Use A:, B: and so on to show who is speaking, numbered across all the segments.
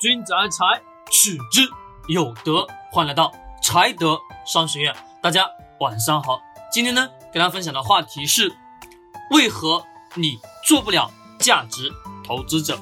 A: 君子爱财，取之有德。欢迎来到财德商学院，大家晚上好。今天呢，跟大家分享的话题是：为何你做不了价值投资者？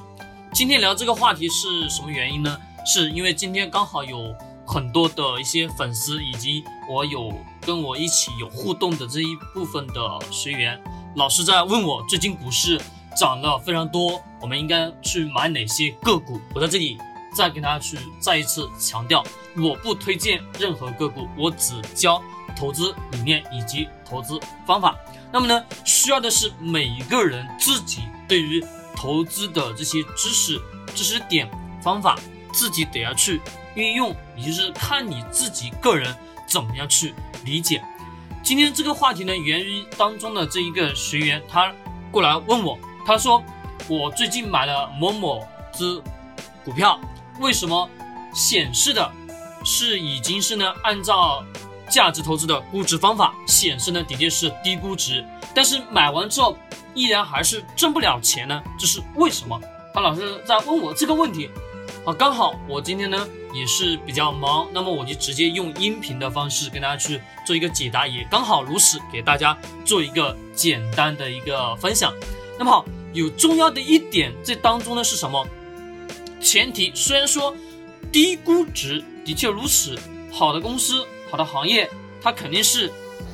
A: 今天聊这个话题是什么原因呢？是因为今天刚好有很多的一些粉丝，以及我有跟我一起有互动的这一部分的学员，老师在问我最近股市。涨了非常多，我们应该去买哪些个股？我在这里再跟大家去再一次强调，我不推荐任何个股，我只教投资理念以及投资方法。那么呢，需要的是每一个人自己对于投资的这些知识、知识点、方法，自己得要去运用，也就是看你自己个人怎么样去理解。今天这个话题呢，源于当中的这一个学员，他过来问我。他说：“我最近买了某某只股票，为什么显示的是已经是呢？按照价值投资的估值方法显示呢，的确是低估值，但是买完之后依然还是挣不了钱呢？这是为什么？”他老是在问我这个问题。好，刚好我今天呢也是比较忙，那么我就直接用音频的方式跟大家去做一个解答，也刚好如此给大家做一个简单的一个分享。那么好。有重要的一点，这当中呢是什么？前提虽然说低估值的确如此，好的公司、好的行业，它肯定是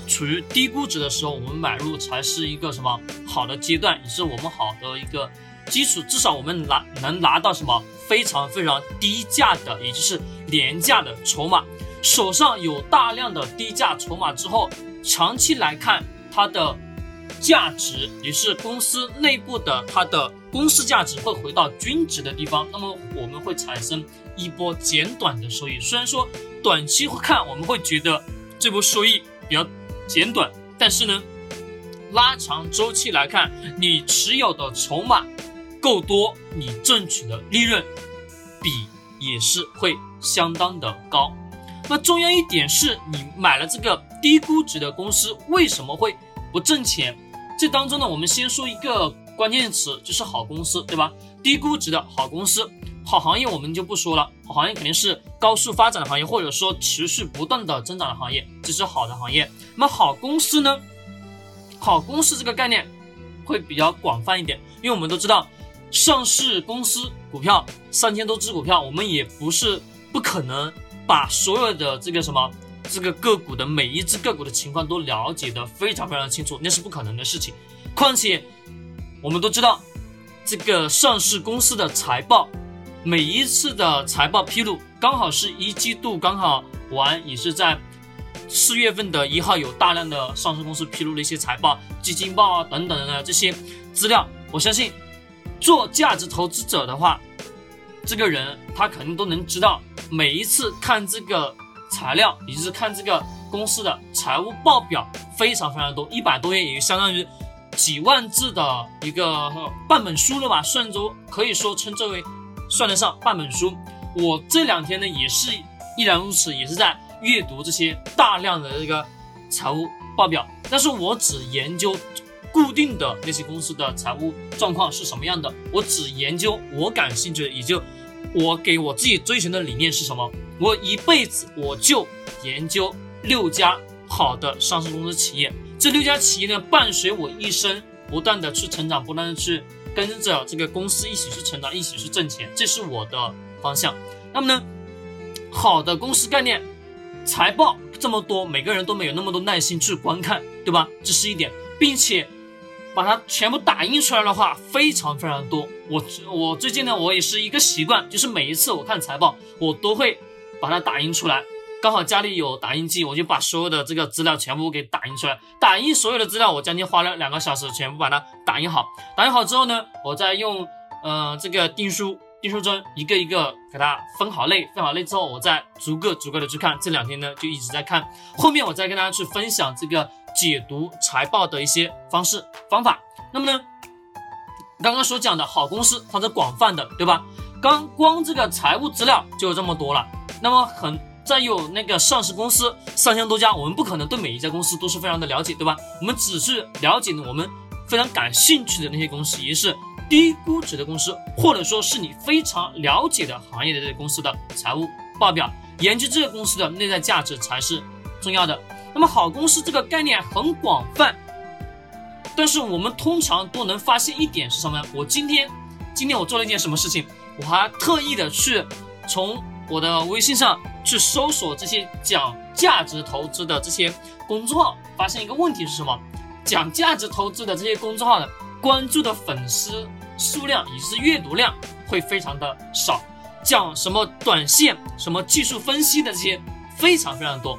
A: 处于低估值的时候，我们买入才是一个什么好的阶段，也是我们好的一个基础。至少我们拿能拿到什么非常非常低价的，也就是廉价的筹码，手上有大量的低价筹码之后，长期来看它的。价值也是公司内部的，它的公司价值会回到均值的地方，那么我们会产生一波简短的收益。虽然说短期看我们会觉得这波收益比较简短，但是呢，拉长周期来看，你持有的筹码够多，你挣取的利润比也是会相当的高。那重要一点是你买了这个低估值的公司，为什么会不挣钱？这当中呢，我们先说一个关键词，就是好公司，对吧？低估值的好公司，好行业我们就不说了，好行业肯定是高速发展的行业，或者说持续不断的增长的行业，这是好的行业。那么好公司呢？好公司这个概念会比较广泛一点，因为我们都知道，上市公司股票三千多只股票，我们也不是不可能把所有的这个什么。这个个股的每一只个股的情况都了解的非常非常清楚，那是不可能的事情。况且我们都知道，这个上市公司的财报，每一次的财报披露刚好是一季度刚好完，也是在四月份的一号有大量的上市公司披露了一些财报、基金报啊等等的这些资料。我相信做价值投资者的话，这个人他肯定都能知道，每一次看这个。材料，也就是看这个公司的财务报表，非常非常多，一百多页，也就相当于几万字的一个半本书了吧？算作可以说称之为算得上半本书。我这两天呢，也是依然如此，也是在阅读这些大量的这个财务报表。但是我只研究固定的那些公司的财务状况是什么样的，我只研究我感兴趣的，也就我给我自己追寻的理念是什么。我一辈子我就研究六家好的上市公司企业，这六家企业呢伴随我一生，不断的去成长，不断的去跟着这个公司一起去成长，一起去挣钱，这是我的方向。那么呢，好的公司概念，财报这么多，每个人都没有那么多耐心去观看，对吧？这是一点，并且把它全部打印出来的话，非常非常多。我我最近呢，我也是一个习惯，就是每一次我看财报，我都会。把它打印出来，刚好家里有打印机，我就把所有的这个资料全部给打印出来。打印所有的资料，我将近花了两个小时，全部把它打印好。打印好之后呢，我再用呃这个订书订书针一个一个给它分好类，分好类之后，我再逐个逐个的去看。这两天呢，就一直在看。后面我再跟大家去分享这个解读财报的一些方式方法。那么呢，刚刚所讲的好公司，它是广泛的，对吧？刚光这个财务资料就有这么多了。那么很再有那个上市公司三千多家，我们不可能对每一家公司都是非常的了解，对吧？我们只是了解我们非常感兴趣的那些公司，也是低估值的公司，或者说是你非常了解的行业的这些公司的财务报表，研究这个公司的内在价值才是重要的。那么好公司这个概念很广泛，但是我们通常都能发现一点是什么呢？我今天今天我做了一件什么事情？我还特意的去从我的微信上去搜索这些讲价值投资的这些公众号，发现一个问题是什么？讲价值投资的这些公众号的关注的粉丝数量以及是阅读量会非常的少，讲什么短线、什么技术分析的这些非常非常多。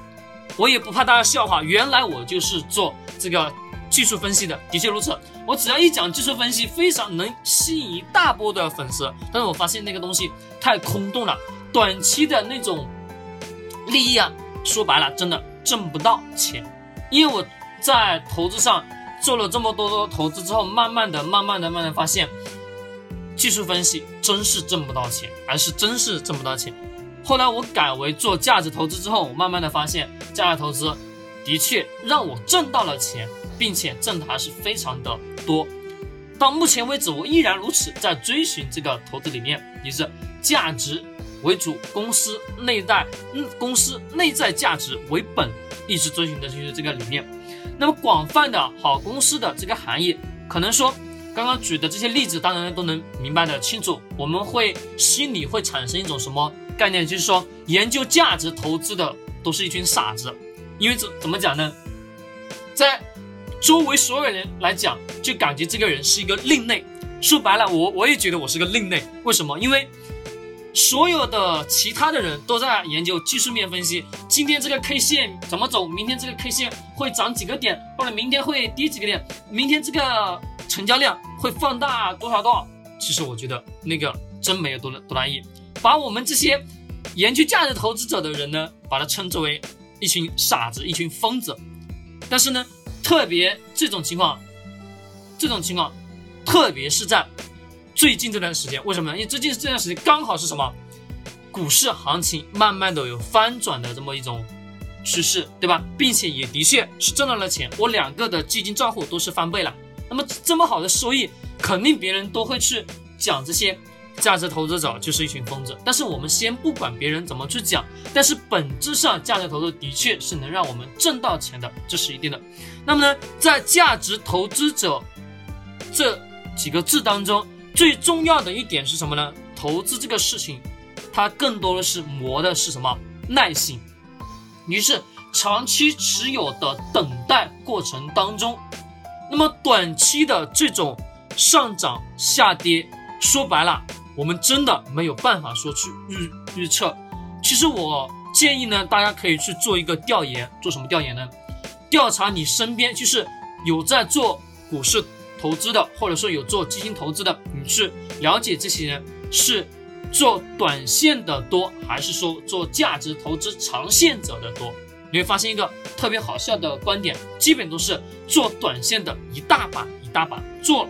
A: 我也不怕大家笑话，原来我就是做这个技术分析的，的确如此。我只要一讲技术分析，非常能吸引一大波的粉丝。但是我发现那个东西太空洞了，短期的那种利益啊，说白了真的挣不到钱。因为我在投资上做了这么多多投资之后，慢慢的、慢慢的、慢慢发现，技术分析真是挣不到钱，而是真是挣不到钱。后来我改为做价值投资之后，我慢慢的发现，价值投资的确让我挣到了钱，并且挣的还是非常的多。到目前为止，我依然如此，在追寻这个投资理念，也是价值为主，公司内在，嗯，公司内在价值为本，一直遵循的就是这个理念。那么广泛的好公司的这个行业，可能说刚刚举的这些例子，当然都能明白的清楚。我们会心里会产生一种什么？概念就是说，研究价值投资的都是一群傻子，因为怎怎么讲呢？在周围所有人来讲，就感觉这个人是一个另类。说白了，我我也觉得我是个另类。为什么？因为所有的其他的人都在研究技术面分析，今天这个 K 线怎么走，明天这个 K 线会涨几个点，或者明天会跌几个点，明天这个成交量会放大多少多少。其实我觉得那个真没有多多大意。把我们这些研究价值投资者的人呢，把它称之为一群傻子、一群疯子。但是呢，特别这种情况，这种情况，特别是在最近这段时间，为什么呢？因为最近这段时间刚好是什么？股市行情慢慢的有翻转的这么一种趋势，对吧？并且也的确是挣到了钱，我两个的基金账户都是翻倍了。那么这么好的收益，肯定别人都会去讲这些。价值投资者就是一群疯子，但是我们先不管别人怎么去讲，但是本质上价值投资的确是能让我们挣到钱的，这是一定的。那么呢，在价值投资者这几个字当中，最重要的一点是什么呢？投资这个事情，它更多的是磨的是什么？耐心。于是长期持有的等待过程当中，那么短期的这种上涨下跌，说白了。我们真的没有办法说去预预测。其实我建议呢，大家可以去做一个调研，做什么调研呢？调查你身边就是有在做股市投资的，或者说有做基金投资的，你去了解这些人是做短线的多，还是说做价值投资长线者的多？你会发现一个特别好笑的观点，基本都是做短线的一大把一大把，做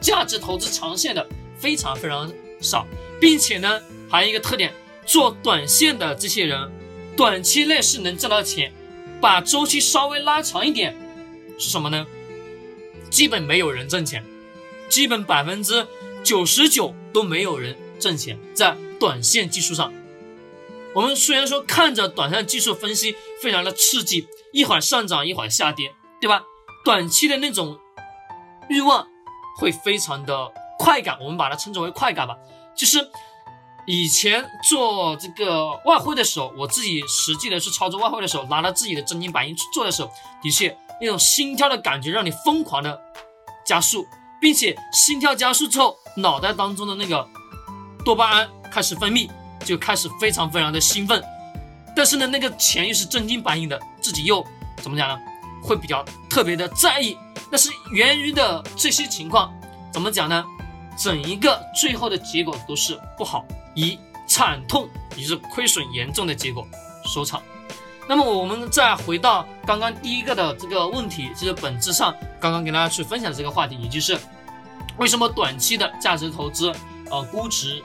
A: 价值投资长线的。非常非常少，并且呢，还有一个特点，做短线的这些人，短期内是能挣到钱，把周期稍微拉长一点，是什么呢？基本没有人挣钱，基本百分之九十九都没有人挣钱，在短线技术上，我们虽然说看着短线技术分析非常的刺激，一会儿上涨一会儿下跌，对吧？短期的那种欲望会非常的。快感，我们把它称之为快感吧。就是以前做这个外汇的时候，我自己实际的去操作外汇的时候，拿着自己的真金白银去做的时候，的确那种心跳的感觉让你疯狂的加速，并且心跳加速之后，脑袋当中的那个多巴胺开始分泌，就开始非常非常的兴奋。但是呢，那个钱又是真金白银的，自己又怎么讲呢？会比较特别的在意。但是源于的这些情况，怎么讲呢？整一个最后的结果都是不好，以惨痛，也是亏损严重的结果收场。那么我们再回到刚刚第一个的这个问题，其实本质上刚刚跟大家去分享的这个话题，也就是为什么短期的价值投资，呃，估值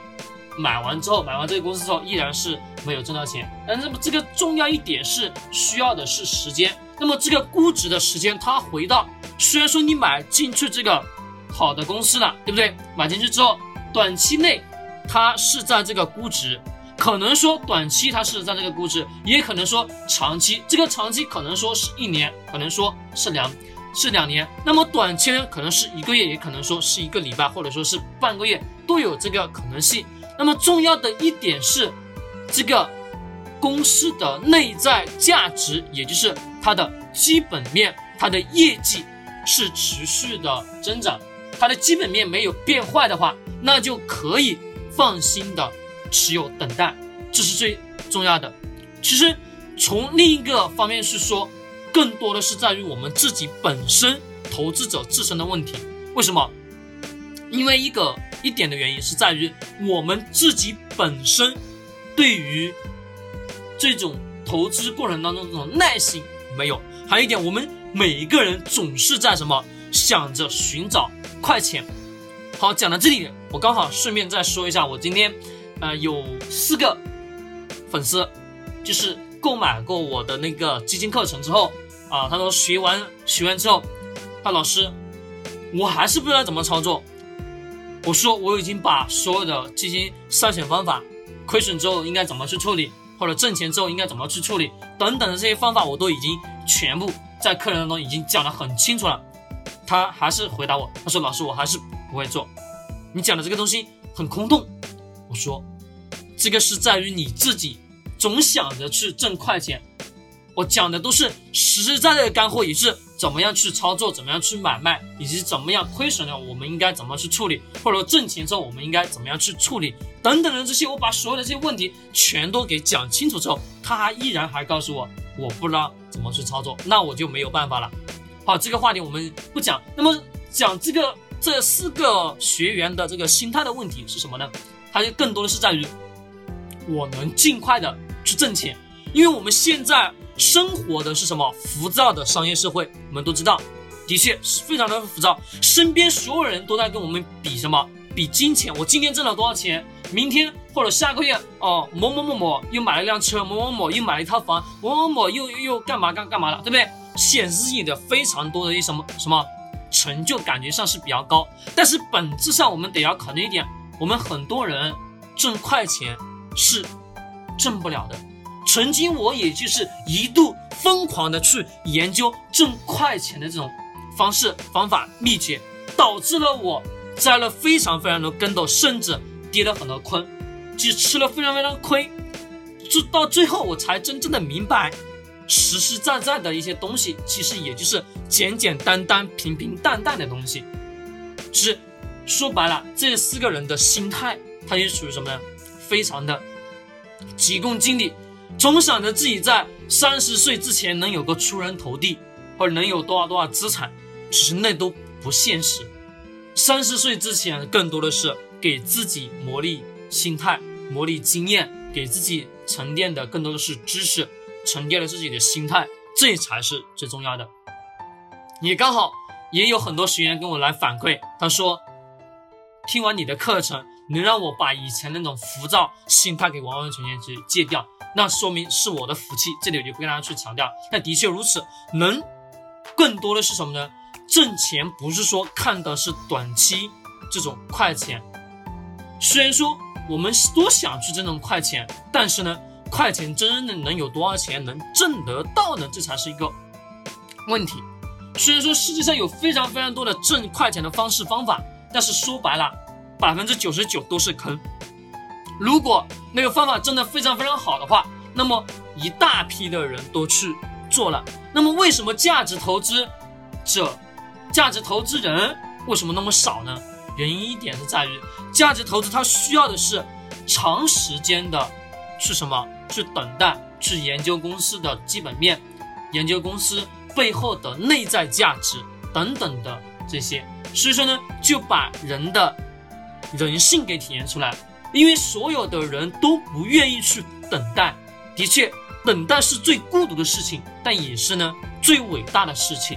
A: 买完之后，买完这个公司之后依然是没有挣到钱。那么这个重要一点是需要的是时间。那么这个估值的时间，它回到虽然说你买进去这个。好的公司了，对不对？买进去之后，短期内它是在这个估值，可能说短期它是在这个估值，也可能说长期，这个长期可能说是一年，可能说是两是两年，那么短期呢，可能是一个月，也可能说是一个礼拜，或者说是半个月，都有这个可能性。那么重要的一点是，这个公司的内在价值，也就是它的基本面，它的业绩是持续的增长，它的基本面没有变坏的话，那就可以放心的持有等待，这是最重要的。其实从另一个方面是说，更多的是在于我们自己本身投资者自身的问题。为什么？因为一个。一点的原因是在于我们自己本身对于这种投资过程当中这种耐心没有，还有一点，我们每一个人总是在什么想着寻找快钱。好，讲到这里，我刚好顺便再说一下，我今天呃有四个粉丝，就是购买过我的那个基金课程之后啊，他说学完学完之后，他老师，我还是不知道怎么操作。我说我已经把所有的基金筛选方法，亏损之后应该怎么去处理，或者挣钱之后应该怎么去处理等等的这些方法，我都已经全部在课程当中已经讲得很清楚了。他还是回答我，他说老师我还是不会做，你讲的这个东西很空洞。说这个是在于你自己总想着去挣快钱，我讲的都是实实在在的干货，也是。怎么样去操作？怎么样去买卖？以及怎么样亏损了，我们应该怎么去处理？或者说挣钱之后，我们应该怎么样去处理？等等的这些，我把所有的这些问题全都给讲清楚之后，他还依然还告诉我，我不知道怎么去操作，那我就没有办法了。好，这个话题我们不讲。那么讲这个这四个学员的这个心态的问题是什么呢？它就更多的是在于，我能尽快的去挣钱，因为我们现在。生活的是什么浮躁的商业社会？我们都知道，的确是非常的浮躁。身边所有人都在跟我们比什么？比金钱。我今天挣了多少钱？明天或者下个月哦，某某某某又买了一辆车，某某某又买了一套房，某某某又又干嘛干干嘛了，对不对？显示自己的非常多的一什么什么成就，感觉上是比较高。但是本质上，我们得要考虑一点：我们很多人挣快钱是挣不了的。曾经我也就是一度疯狂的去研究挣快钱的这种方式方法秘诀，导致了我栽了非常非常多跟斗，甚至跌了很多坑，就吃了非常非常亏。就到最后我才真正的明白，实实在在的一些东西，其实也就是简简单单、平平淡淡的东西。其实说白了，这四个人的心态，他也属于什么呢？非常的急功近利。总想着自己在三十岁之前能有个出人头地，或者能有多少多少资产，其实那都不现实。三十岁之前更多的是给自己磨砺心态、磨砺经验，给自己沉淀的更多的是知识，沉淀了自己的心态，这才是最重要的。也刚好也有很多学员跟我来反馈，他说听完你的课程，能让我把以前那种浮躁心态给完完全全去戒掉。那说明是我的福气，这里我就不跟大家去强调。但的确如此，能更多的是什么呢？挣钱不是说看的是短期这种快钱，虽然说我们都想去挣这种快钱，但是呢，快钱真的能有多少钱能挣得到呢？这才是一个问题。虽然说世界上有非常非常多的挣快钱的方式方法，但是说白了，百分之九十九都是坑。如果那个方法真的非常非常好的话，那么一大批的人都去做了。那么为什么价值投资者、价值投资人为什么那么少呢？原因一点是在于，价值投资它需要的是长时间的去什么？去等待，去研究公司的基本面，研究公司背后的内在价值等等的这些。所以说呢，就把人的人性给体现出来。因为所有的人都不愿意去等待，的确，等待是最孤独的事情，但也是呢最伟大的事情。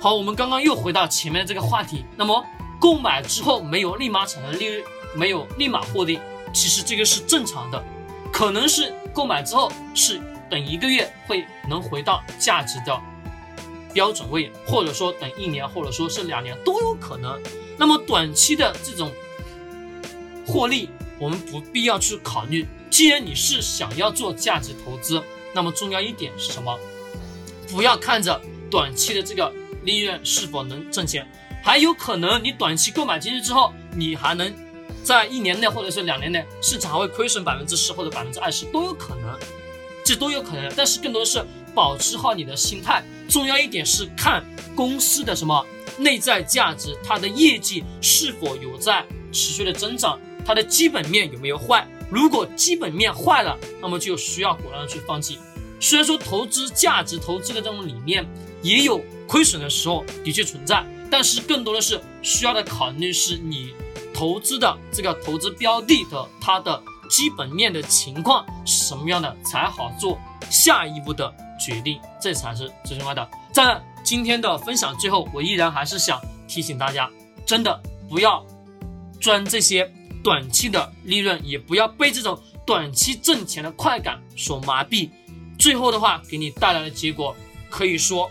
A: 好，我们刚刚又回到前面的这个话题，那么购买之后没有立马产生利润，没有立马获利，其实这个是正常的，可能是购买之后是等一个月会能回到价值的标准位，或者说等一年，或者说是两年都有可能。那么短期的这种获利，我们不必要去考虑。既然你是想要做价值投资，那么重要一点是什么？不要看着短期的这个利润是否能挣钱，还有可能你短期购买进去之后，你还能在一年内或者是两年内，市场还会亏损百分之十或者百分之二十都有可能，这都有可能。但是更多的是保持好你的心态，重要一点是看公司的什么内在价值，它的业绩是否有在持续的增长，它的基本面有没有坏。如果基本面坏了，那么就需要果断的去放弃。虽然说投资价值投资的这种理念也有亏损的时候，的确存在，但是更多的是需要的考虑是你投资的这个投资标的的它的基本面的情况是什么样的，才好做下一步的决定，这才是最重要的。在今天的分享最后，我依然还是想提醒大家，真的不要钻这些短期的利润，也不要被这种短期挣钱的快感所麻痹。最后的话，给你带来的结果可以说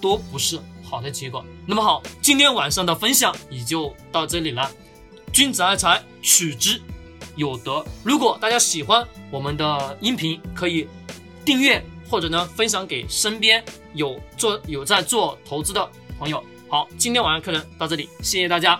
A: 都不是好的结果。那么好，今天晚上的分享也就到这里了。君子爱财，取之有德。如果大家喜欢我们的音频，可以订阅或者呢分享给身边有做有在做投资的朋友。好，今天晚上课程到这里，谢谢大家。